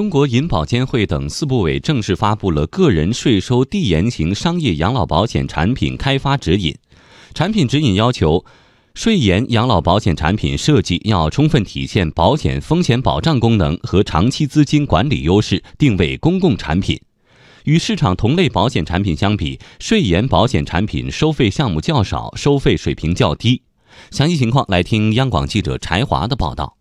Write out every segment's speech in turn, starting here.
中国银保监会等四部委正式发布了个人税收递延型商业养老保险产品开发指引。产品指引要求，税延养老保险产品设计要充分体现保险风险保障功能和长期资金管理优势，定位公共产品。与市场同类保险产品相比，税延保险产品收费项目较少，收费水平较低。详细情况来听央广记者柴华的报道。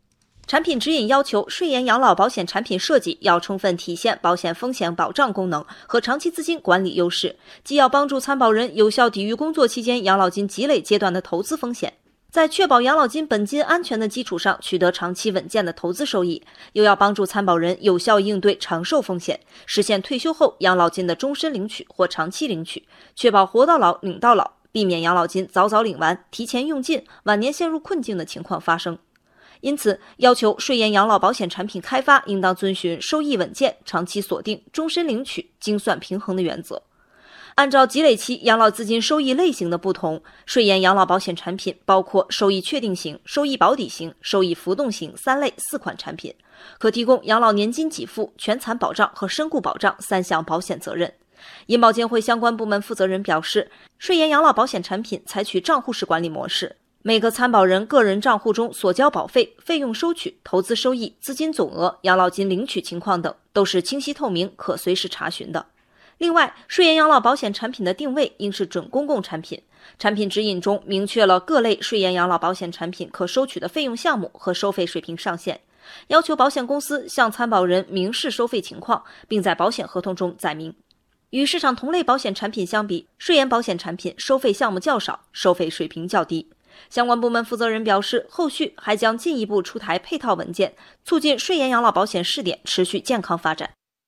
产品指引要求，税延养老保险产品设计要充分体现保险风险保障功能和长期资金管理优势，既要帮助参保人有效抵御工作期间养老金积累阶段的投资风险，在确保养老金本金安全的基础上取得长期稳健的投资收益，又要帮助参保人有效应对长寿风险，实现退休后养老金的终身领取或长期领取，确保活到老领到老，避免养老金早早领完、提前用尽、晚年陷入困境的情况发生。因此，要求税延养老保险产品开发应当遵循收益稳健、长期锁定、终身领取、精算平衡的原则。按照积累期养老资金收益类型的不同，税延养老保险产品包括收益确定型、收益保底型、收益浮动型三类四款产品，可提供养老年金给付、全残保障和身故保障三项保险责任。银保监会相关部门负责人表示，税延养老保险产品采取账户式管理模式。每个参保人个人账户中所交保费、费用收取、投资收益、资金总额、养老金领取情况等，都是清晰透明、可随时查询的。另外，税延养老保险产品的定位应是准公共产品。产品指引中明确了各类税延养老保险产品可收取的费用项目和收费水平上限，要求保险公司向参保人明示收费情况，并在保险合同中载明。与市场同类保险产品相比，税延保险产品收费项目较少，收费水平较低。相关部门负责人表示，后续还将进一步出台配套文件，促进税延养老保险试点持续健康发展。